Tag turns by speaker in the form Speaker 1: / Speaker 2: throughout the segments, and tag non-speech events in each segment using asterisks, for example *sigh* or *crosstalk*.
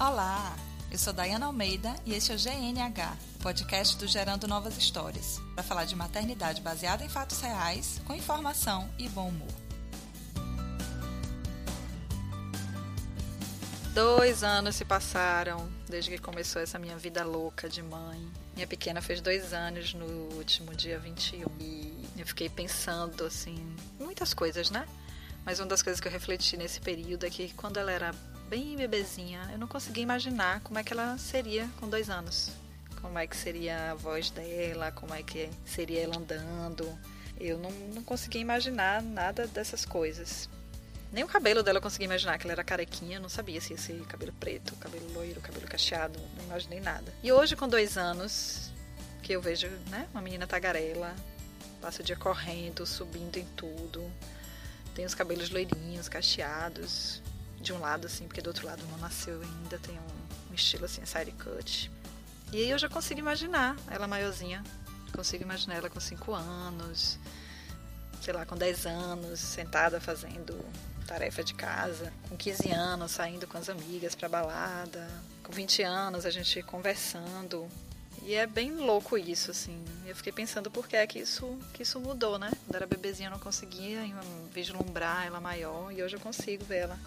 Speaker 1: Olá, eu sou Dayana Almeida e este é o GNH, podcast do Gerando Novas Histórias, para falar de maternidade baseada em fatos reais, com informação e bom humor. Dois anos se passaram desde que começou essa minha vida louca de mãe. Minha pequena fez dois anos no último dia 21 e eu fiquei pensando, assim, muitas coisas, né? Mas uma das coisas que eu refleti nesse período é que quando ela era bem bebezinha, eu não conseguia imaginar como é que ela seria com dois anos. Como é que seria a voz dela, como é que seria ela andando. Eu não, não conseguia imaginar nada dessas coisas. Nem o cabelo dela eu conseguia imaginar, que ela era carequinha, não sabia se ia ser cabelo preto, cabelo loiro, cabelo cacheado, não imaginei nada. E hoje, com dois anos, que eu vejo, né, uma menina tagarela, passa o dia correndo, subindo em tudo, tem os cabelos loirinhos, cacheados, de um lado assim, porque do outro lado não nasceu ainda, tem um, um estilo assim, side cut. E aí eu já consigo imaginar ela maiorzinha, consigo imaginar ela com 5 anos, sei lá, com 10 anos, sentada fazendo tarefa de casa, com 15 anos saindo com as amigas para balada, com 20 anos a gente conversando. E é bem louco isso, assim. Eu fiquei pensando por que é que isso, que isso mudou, né? Quando era bebezinha eu não conseguia vislumbrar ela maior e hoje eu consigo ver ela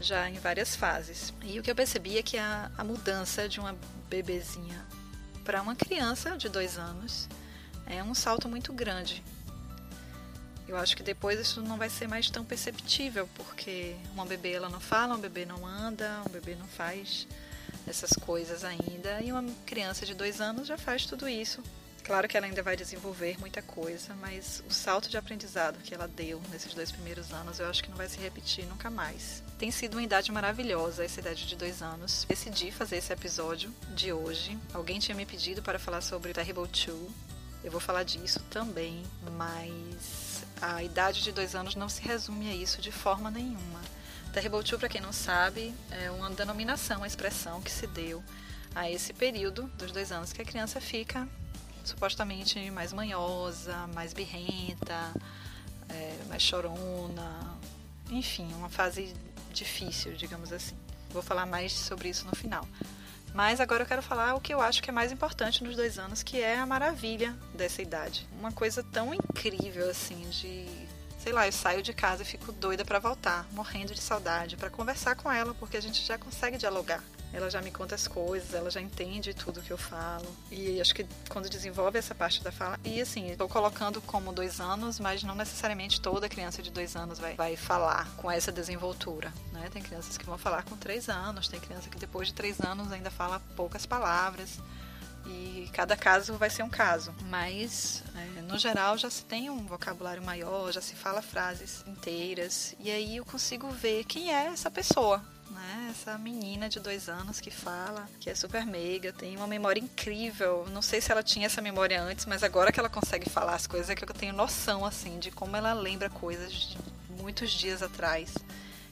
Speaker 1: já em várias fases. E o que eu percebi é que a, a mudança de uma bebezinha para uma criança de dois anos é um salto muito grande. Eu acho que depois isso não vai ser mais tão perceptível, porque uma bebê ela não fala, um bebê não anda, um bebê não faz essas coisas ainda, e uma criança de dois anos já faz tudo isso. Claro que ela ainda vai desenvolver muita coisa, mas o salto de aprendizado que ela deu nesses dois primeiros anos eu acho que não vai se repetir nunca mais. Tem sido uma idade maravilhosa, essa idade de dois anos. Decidi fazer esse episódio de hoje. Alguém tinha me pedido para falar sobre Terrible Two. Eu vou falar disso também, mas a idade de dois anos não se resume a isso de forma nenhuma. Terrible Two, para quem não sabe, é uma denominação, uma expressão que se deu a esse período dos dois anos que a criança fica supostamente mais manhosa, mais birrenta, é, mais chorona, enfim, uma fase difícil, digamos assim. Vou falar mais sobre isso no final. Mas agora eu quero falar o que eu acho que é mais importante nos dois anos, que é a maravilha dessa idade. Uma coisa tão incrível assim de sei lá, eu saio de casa e fico doida para voltar, morrendo de saudade, para conversar com ela, porque a gente já consegue dialogar. Ela já me conta as coisas, ela já entende tudo que eu falo. E acho que quando desenvolve essa parte da fala. E assim, estou colocando como dois anos, mas não necessariamente toda criança de dois anos vai, vai falar com essa desenvoltura. Né? Tem crianças que vão falar com três anos, tem criança que depois de três anos ainda fala poucas palavras e cada caso vai ser um caso. Mas, é, no geral, já se tem um vocabulário maior, já se fala frases inteiras, e aí eu consigo ver quem é essa pessoa. Né? Essa menina de dois anos que fala, que é super meiga, tem uma memória incrível. Não sei se ela tinha essa memória antes, mas agora que ela consegue falar as coisas é que eu tenho noção assim de como ela lembra coisas de muitos dias atrás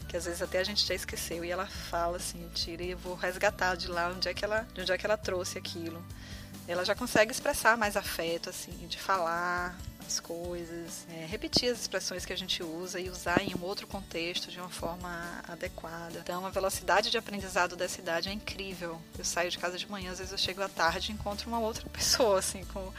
Speaker 1: que às vezes até a gente já esqueceu e ela fala assim, tira e eu vou resgatar de lá onde é que ela, de onde é que ela trouxe aquilo. Ela já consegue expressar mais afeto, assim, de falar as coisas, é, repetir as expressões que a gente usa e usar em um outro contexto de uma forma adequada. Então, a velocidade de aprendizado dessa idade é incrível. Eu saio de casa de manhã, às vezes eu chego à tarde e encontro uma outra *laughs* pessoa, assim, com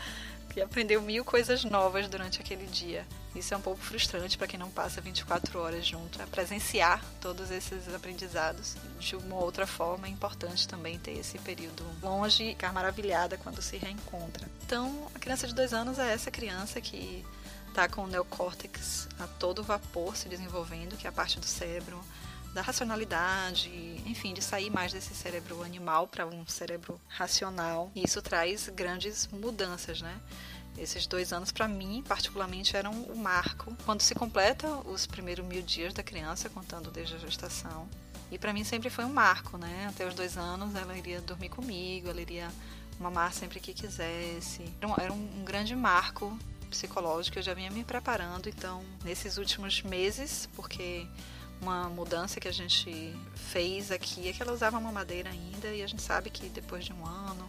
Speaker 1: que aprendeu mil coisas novas durante aquele dia. Isso é um pouco frustrante para quem não passa 24 horas junto. É presenciar todos esses aprendizados de uma outra forma é importante também ter esse período longe e ficar maravilhada quando se reencontra. Então, a criança de dois anos é essa criança que está com o neocórtex a todo vapor se desenvolvendo, que é a parte do cérebro da racionalidade, enfim, de sair mais desse cérebro animal para um cérebro racional. E isso traz grandes mudanças, né? Esses dois anos, para mim, particularmente, eram o um marco. Quando se completa os primeiros mil dias da criança, contando desde a gestação. E para mim sempre foi um marco, né? Até os dois anos ela iria dormir comigo, ela iria mamar sempre que quisesse. Era um, era um grande marco psicológico, eu já vinha me preparando, então, nesses últimos meses, porque uma mudança que a gente fez aqui é que ela usava mamadeira ainda e a gente sabe que depois de um ano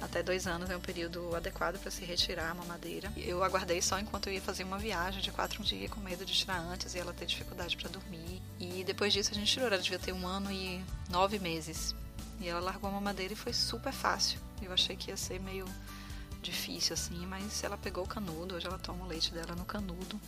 Speaker 1: até dois anos é um período adequado para se retirar a mamadeira. Eu aguardei só enquanto eu ia fazer uma viagem de quatro dias com medo de tirar antes e ela ter dificuldade para dormir. E depois disso a gente tirou, ela devia ter um ano e nove meses. E ela largou a mamadeira e foi super fácil. Eu achei que ia ser meio difícil assim, mas ela pegou o canudo, hoje ela toma o leite dela no canudo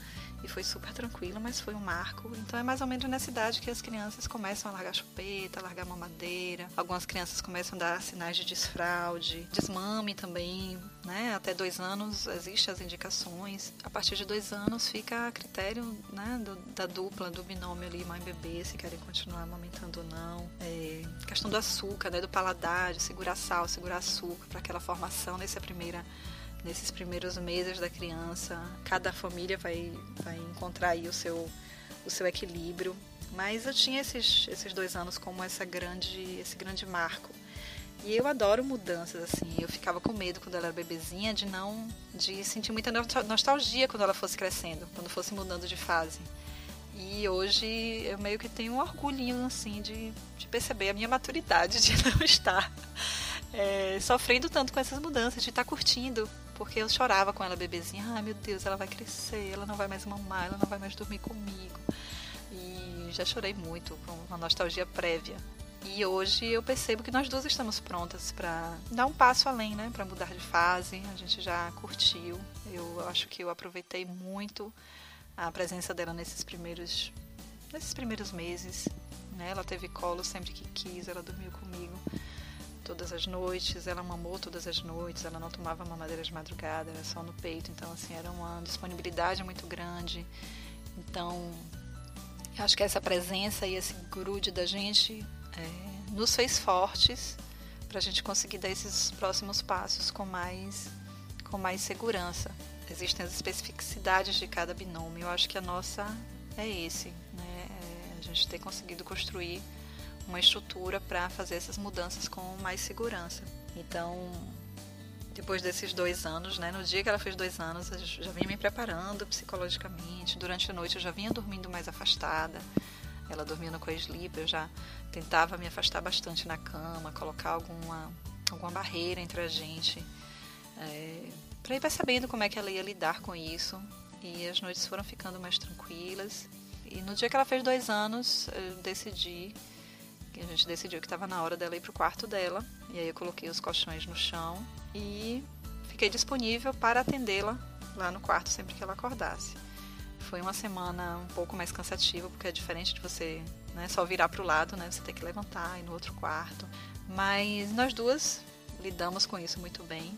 Speaker 1: e foi super tranquilo, mas foi um marco. Então é mais ou menos nessa idade que as crianças começam a largar chupeta, largar mamadeira. Algumas crianças começam a dar sinais de desfraude, desmame também, né? Até dois anos existem as indicações. A partir de dois anos fica a critério né, do, da dupla, do binômio ali, mãe e bebê, se querem continuar amamentando ou não. É, questão do açúcar, né, do paladar, de segurar sal, segurar açúcar para aquela formação nessa primeira nesses primeiros meses da criança. Cada família vai, vai encontrar aí o seu, o seu equilíbrio. Mas eu tinha esses, esses dois anos como essa grande, esse grande marco. E eu adoro mudanças, assim. Eu ficava com medo quando ela era bebezinha de não. de sentir muita nostalgia quando ela fosse crescendo, quando fosse mudando de fase. E hoje eu meio que tenho um orgulhinho, assim, de, de perceber a minha maturidade *laughs* de não estar é, sofrendo tanto com essas mudanças, de estar curtindo porque eu chorava com ela bebezinha. Ai meu Deus, ela vai crescer, ela não vai mais mamar, ela não vai mais dormir comigo. E já chorei muito, com uma nostalgia prévia. E hoje eu percebo que nós duas estamos prontas para dar um passo além, né? Para mudar de fase. A gente já curtiu. Eu acho que eu aproveitei muito a presença dela nesses primeiros, nesses primeiros meses. Né? Ela teve colo sempre que quis, ela dormiu comigo todas as noites, ela mamou todas as noites, ela não tomava mamadeira de madrugada, era só no peito, então assim, era uma disponibilidade muito grande. Então, acho que essa presença e esse grude da gente é, nos fez fortes para a gente conseguir dar esses próximos passos com mais, com mais segurança. Existem as especificidades de cada binômio. Eu acho que a nossa é esse, né? É a gente ter conseguido construir uma estrutura para fazer essas mudanças com mais segurança. Então, depois desses dois anos, né, no dia que ela fez dois anos, eu já vinha me preparando psicologicamente. Durante a noite eu já vinha dormindo mais afastada. Ela dormindo com a sleep, eu já tentava me afastar bastante na cama, colocar alguma, alguma barreira entre a gente, é, para ir percebendo como é que ela ia lidar com isso. E as noites foram ficando mais tranquilas. E no dia que ela fez dois anos, eu decidi a gente decidiu que estava na hora dela ir para o quarto dela. E aí eu coloquei os colchões no chão e fiquei disponível para atendê-la lá no quarto sempre que ela acordasse. Foi uma semana um pouco mais cansativa, porque é diferente de você né, só virar para o lado, né? Você tem que levantar e no outro quarto. Mas nós duas lidamos com isso muito bem.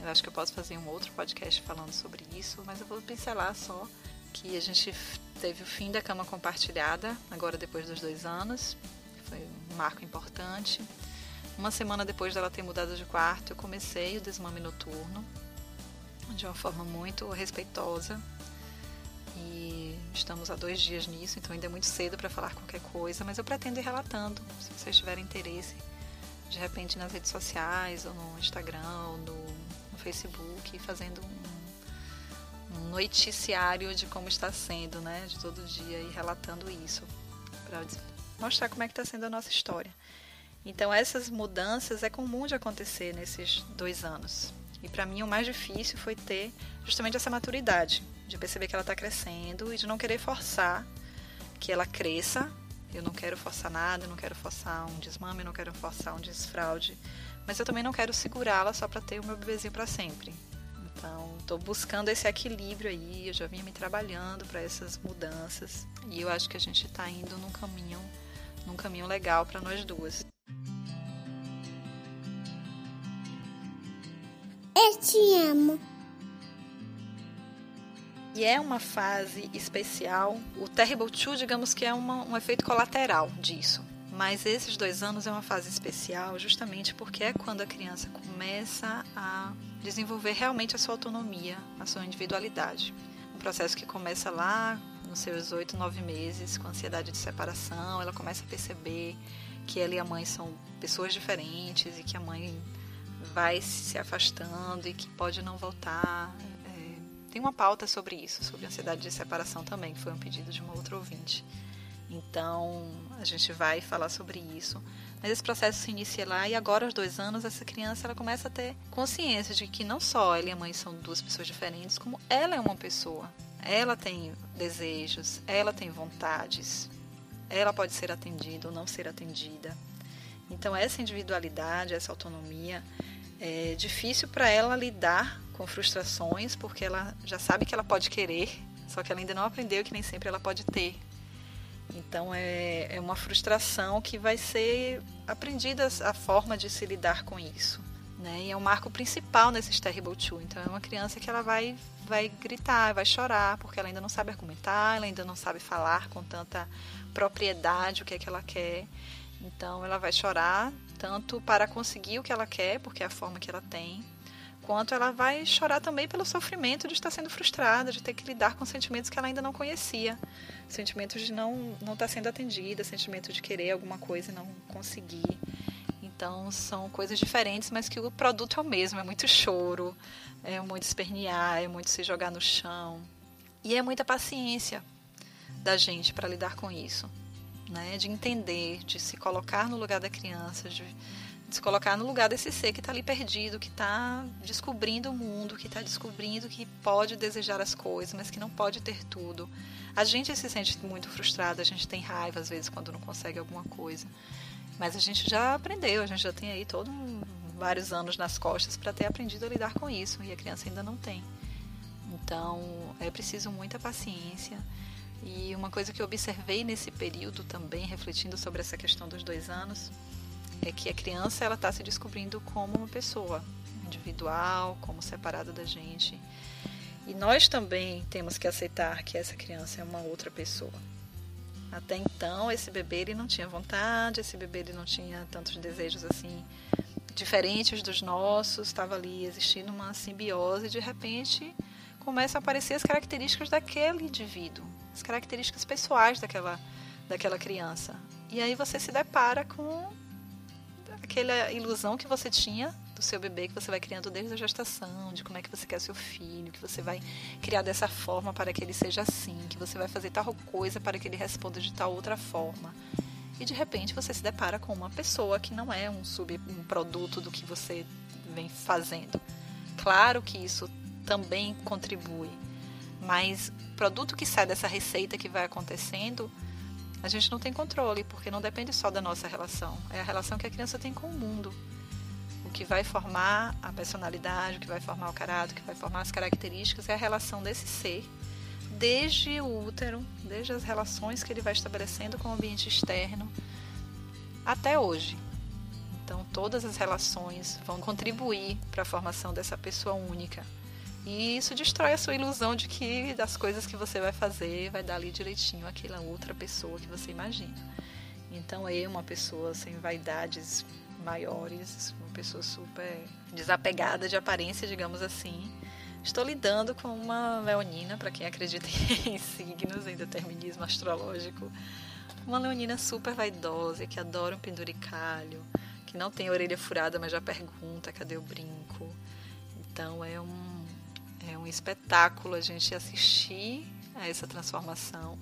Speaker 1: Eu acho que eu posso fazer um outro podcast falando sobre isso, mas eu vou pincelar só que a gente teve o fim da cama compartilhada, agora depois dos dois anos foi marco importante. Uma semana depois dela ter mudado de quarto, eu comecei o desmame noturno de uma forma muito respeitosa. E estamos há dois dias nisso, então ainda é muito cedo para falar qualquer coisa, mas eu pretendo ir relatando, se vocês tiverem interesse, de repente nas redes sociais, ou no Instagram, ou no, no Facebook, fazendo um, um noticiário de como está sendo, né, de todo dia e relatando isso, para mostrar como é que está sendo a nossa história. Então essas mudanças é comum de acontecer nesses dois anos. E para mim o mais difícil foi ter justamente essa maturidade, de perceber que ela está crescendo e de não querer forçar que ela cresça. Eu não quero forçar nada, não quero forçar um desmame, não quero forçar um desfraude, mas eu também não quero segurá-la só para ter o meu bebezinho para sempre. Então, estou buscando esse equilíbrio aí. Eu já vinha me trabalhando para essas mudanças e eu acho que a gente está indo num caminho num caminho legal para nós duas.
Speaker 2: Eu te amo.
Speaker 1: E é uma fase especial. O Terrible Two, digamos que é uma, um efeito colateral disso. Mas esses dois anos é uma fase especial justamente porque é quando a criança começa a desenvolver realmente a sua autonomia, a sua individualidade. Um processo que começa lá nos seus oito, nove meses, com ansiedade de separação, ela começa a perceber que ela e a mãe são pessoas diferentes e que a mãe vai se afastando e que pode não voltar. É, tem uma pauta sobre isso, sobre ansiedade de separação também, que foi um pedido de uma outra ouvinte. Então, a gente vai falar sobre isso. Mas esse processo se inicia lá e agora, aos dois anos, essa criança ela começa a ter consciência de que não só ela e a mãe são duas pessoas diferentes, como ela é uma pessoa. Ela tem desejos, ela tem vontades, ela pode ser atendida ou não ser atendida. Então, essa individualidade, essa autonomia, é difícil para ela lidar com frustrações, porque ela já sabe que ela pode querer, só que ela ainda não aprendeu que nem sempre ela pode ter. Então, é, é uma frustração que vai ser aprendida a forma de se lidar com isso. Né? E é um marco principal nesses Terrible Two. Então, é uma criança que ela vai, vai gritar, vai chorar, porque ela ainda não sabe argumentar, ela ainda não sabe falar com tanta propriedade o que é que ela quer. Então, ela vai chorar tanto para conseguir o que ela quer, porque é a forma que ela tem, quanto ela vai chorar também pelo sofrimento de estar sendo frustrada, de ter que lidar com sentimentos que ela ainda não conhecia, sentimentos de não não estar sendo atendida, sentimento de querer alguma coisa e não conseguir. Então são coisas diferentes, mas que o produto é o mesmo, é muito choro, é muito espernear, é muito se jogar no chão. E é muita paciência da gente para lidar com isso né? De entender, de se colocar no lugar da criança, de, de se colocar no lugar desse ser que está ali perdido, que está descobrindo o mundo, que está descobrindo que pode desejar as coisas, mas que não pode ter tudo. A gente se sente muito frustrado, a gente tem raiva às vezes quando não consegue alguma coisa. Mas a gente já aprendeu, a gente já tem aí todos vários anos nas costas para ter aprendido a lidar com isso e a criança ainda não tem. Então é preciso muita paciência e uma coisa que eu observei nesse período também, refletindo sobre essa questão dos dois anos, é que a criança ela está se descobrindo como uma pessoa individual, como separada da gente. E nós também temos que aceitar que essa criança é uma outra pessoa. Até então, esse bebê ele não tinha vontade, esse bebê ele não tinha tantos desejos assim diferentes dos nossos, estava ali existindo uma simbiose e de repente começam a aparecer as características daquele indivíduo as características pessoais daquela, daquela criança. E aí você se depara com aquela ilusão que você tinha do seu bebê que você vai criando desde a gestação, de como é que você quer seu filho, que você vai criar dessa forma para que ele seja assim, que você vai fazer tal coisa para que ele responda de tal outra forma. E de repente você se depara com uma pessoa que não é um sub um produto do que você vem fazendo. Claro que isso também contribui, mas o produto que sai dessa receita que vai acontecendo, a gente não tem controle, porque não depende só da nossa relação. É a relação que a criança tem com o mundo. Que vai formar a personalidade, o que vai formar o caráter, o que vai formar as características é a relação desse ser, desde o útero, desde as relações que ele vai estabelecendo com o ambiente externo, até hoje. Então, todas as relações vão contribuir para a formação dessa pessoa única. E isso destrói a sua ilusão de que das coisas que você vai fazer vai dar ali direitinho aquela outra pessoa que você imagina. Então eu, uma pessoa sem vaidades maiores, pessoa super desapegada de aparência, digamos assim, estou lidando com uma leonina, para quem acredita *laughs* em signos, em determinismo astrológico, uma leonina super vaidosa, que adora um penduricalho, que não tem orelha furada, mas já pergunta cadê o brinco. Então é um é um espetáculo a gente assistir a essa transformação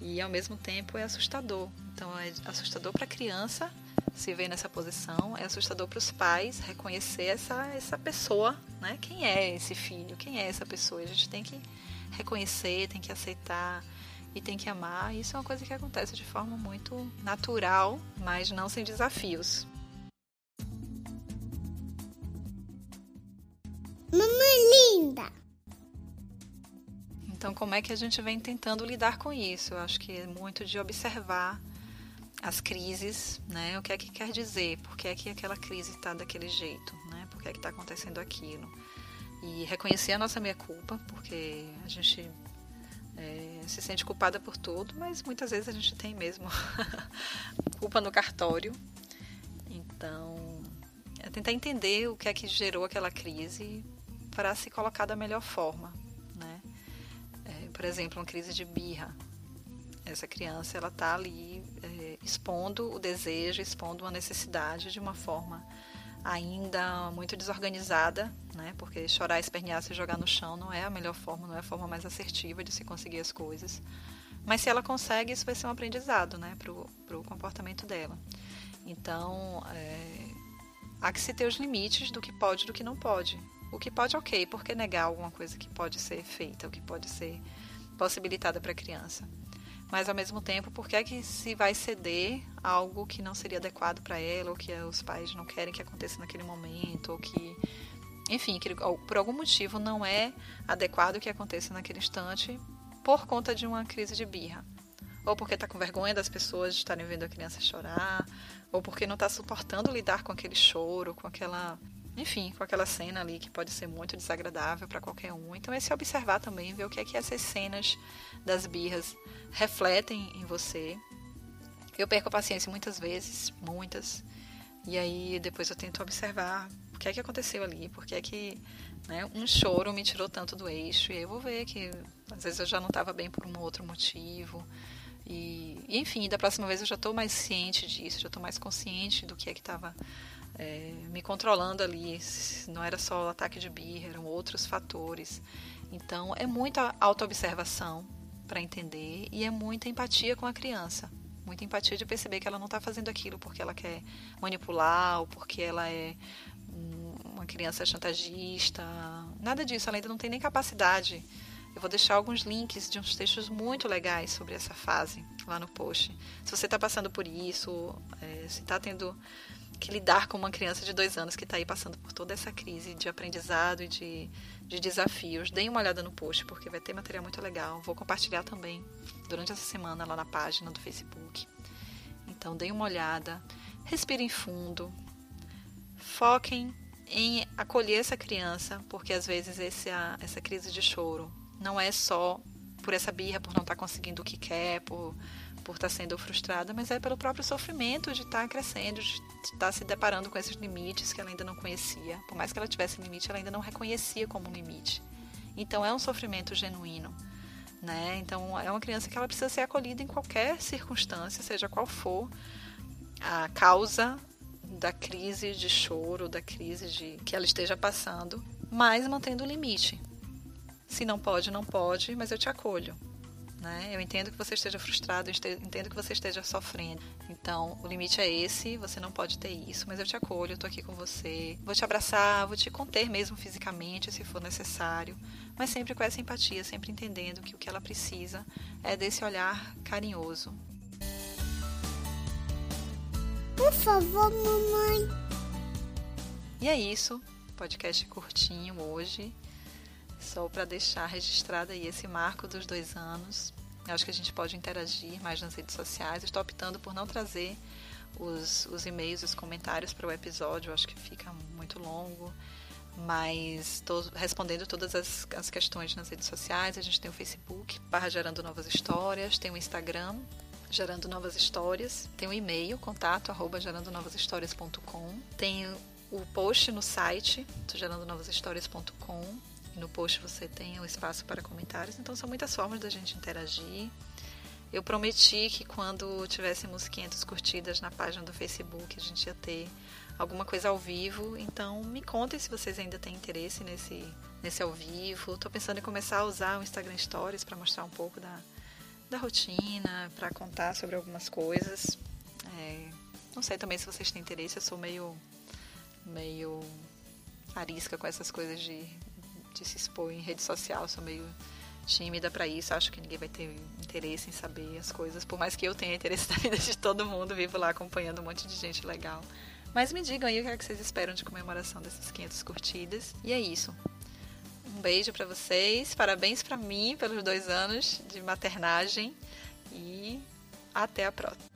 Speaker 1: e ao mesmo tempo é assustador. Então é assustador para a criança se ver nessa posição, é assustador para os pais reconhecer essa essa pessoa, né? Quem é esse filho? Quem é essa pessoa? A gente tem que reconhecer, tem que aceitar e tem que amar. Isso é uma coisa que acontece de forma muito natural, mas não sem desafios.
Speaker 2: Mamãe linda!
Speaker 1: Então, como é que a gente vem tentando lidar com isso? Eu acho que é muito de observar as crises, né? O que é que quer dizer? Por que é que aquela crise está daquele jeito, né? Por que é que está acontecendo aquilo? E reconhecer a nossa meia-culpa, porque a gente é, se sente culpada por tudo, mas muitas vezes a gente tem mesmo *laughs* culpa no cartório. Então, é tentar entender o que é que gerou aquela crise para se colocar da melhor forma, né? É, por exemplo, uma crise de birra. Essa criança ela está ali é, expondo o desejo, expondo uma necessidade de uma forma ainda muito desorganizada, né? Porque chorar, espernear, se jogar no chão não é a melhor forma, não é a forma mais assertiva de se conseguir as coisas. Mas se ela consegue, isso vai ser um aprendizado, né? Para o comportamento dela. Então, é, há que se ter os limites do que pode e do que não pode. O que pode, ok, por que negar alguma coisa que pode ser feita, o que pode ser possibilitada para a criança? Mas ao mesmo tempo, por que é que se vai ceder algo que não seria adequado para ela, ou que os pais não querem que aconteça naquele momento, ou que, enfim, que por algum motivo não é adequado que aconteça naquele instante por conta de uma crise de birra. Ou porque está com vergonha das pessoas de estarem vendo a criança chorar, ou porque não está suportando lidar com aquele choro, com aquela enfim, com aquela cena ali que pode ser muito desagradável para ququalquer um. Então é se observar também, ver o que é que essas cenas das birras refletem em você. Eu perco a paciência muitas vezes, muitas, e aí depois eu tento observar o que é que aconteceu ali, porque é que né, um choro me tirou tanto do eixo, e aí eu vou ver que às vezes eu já não estava bem por um outro motivo. E, enfim, da próxima vez eu já estou mais ciente disso, já estou mais consciente do que é que estava é, me controlando ali. Não era só o ataque de birra, eram outros fatores. Então, é muita autoobservação para entender e é muita empatia com a criança. Muita empatia de perceber que ela não está fazendo aquilo porque ela quer manipular ou porque ela é uma criança chantagista. Nada disso, ela ainda não tem nem capacidade. Eu vou deixar alguns links de uns textos muito legais sobre essa fase lá no post. Se você está passando por isso, é, se está tendo que lidar com uma criança de dois anos que está aí passando por toda essa crise de aprendizado e de, de desafios. Deem uma olhada no post, porque vai ter material muito legal. Vou compartilhar também durante essa semana lá na página do Facebook. Então, deem uma olhada, respirem fundo, foquem em acolher essa criança, porque às vezes esse, essa crise de choro não é só por essa birra, por não estar tá conseguindo o que quer, por por estar sendo frustrada, mas é pelo próprio sofrimento de estar crescendo, de estar se deparando com esses limites que ela ainda não conhecia. Por mais que ela tivesse limite, ela ainda não reconhecia como um limite. Então é um sofrimento genuíno. Né? Então é uma criança que ela precisa ser acolhida em qualquer circunstância, seja qual for a causa da crise de choro, da crise de que ela esteja passando, mas mantendo o limite. Se não pode, não pode, mas eu te acolho. Né? Eu entendo que você esteja frustrado, eu entendo que você esteja sofrendo. Então, o limite é esse, você não pode ter isso, mas eu te acolho, eu tô aqui com você. Vou te abraçar, vou te conter mesmo fisicamente, se for necessário, mas sempre com essa empatia, sempre entendendo que o que ela precisa é desse olhar carinhoso.
Speaker 2: Por favor, mamãe.
Speaker 1: E é isso, podcast curtinho hoje. Só para deixar registrado aí esse marco dos dois anos. Eu acho que a gente pode interagir mais nas redes sociais. Estou optando por não trazer os, os e-mails, os comentários para o episódio. Eu acho que fica muito longo. Mas estou respondendo todas as, as questões nas redes sociais. A gente tem o Facebook, barra Gerando Novas Histórias. Tem o Instagram, Gerando Novas Histórias. Tem o e-mail, contato, arroba gerandonovashistórias.com. Tem o post no site, gerandonovashistórias.com no post você tem o espaço para comentários, então são muitas formas da gente interagir. Eu prometi que quando tivéssemos 500 curtidas na página do Facebook, a gente ia ter alguma coisa ao vivo. Então, me contem se vocês ainda têm interesse nesse, nesse ao vivo. Estou pensando em começar a usar o Instagram Stories para mostrar um pouco da, da rotina, para contar sobre algumas coisas. É, não sei também se vocês têm interesse, eu sou meio, meio arisca com essas coisas de de se expor em rede social, sou meio tímida para isso, acho que ninguém vai ter interesse em saber as coisas, por mais que eu tenha interesse *laughs* na vida de todo mundo, vivo lá acompanhando um monte de gente legal. Mas me digam aí o que, é que vocês esperam de comemoração dessas 500 curtidas. E é isso. Um beijo para vocês, parabéns para mim pelos dois anos de maternagem e até a próxima.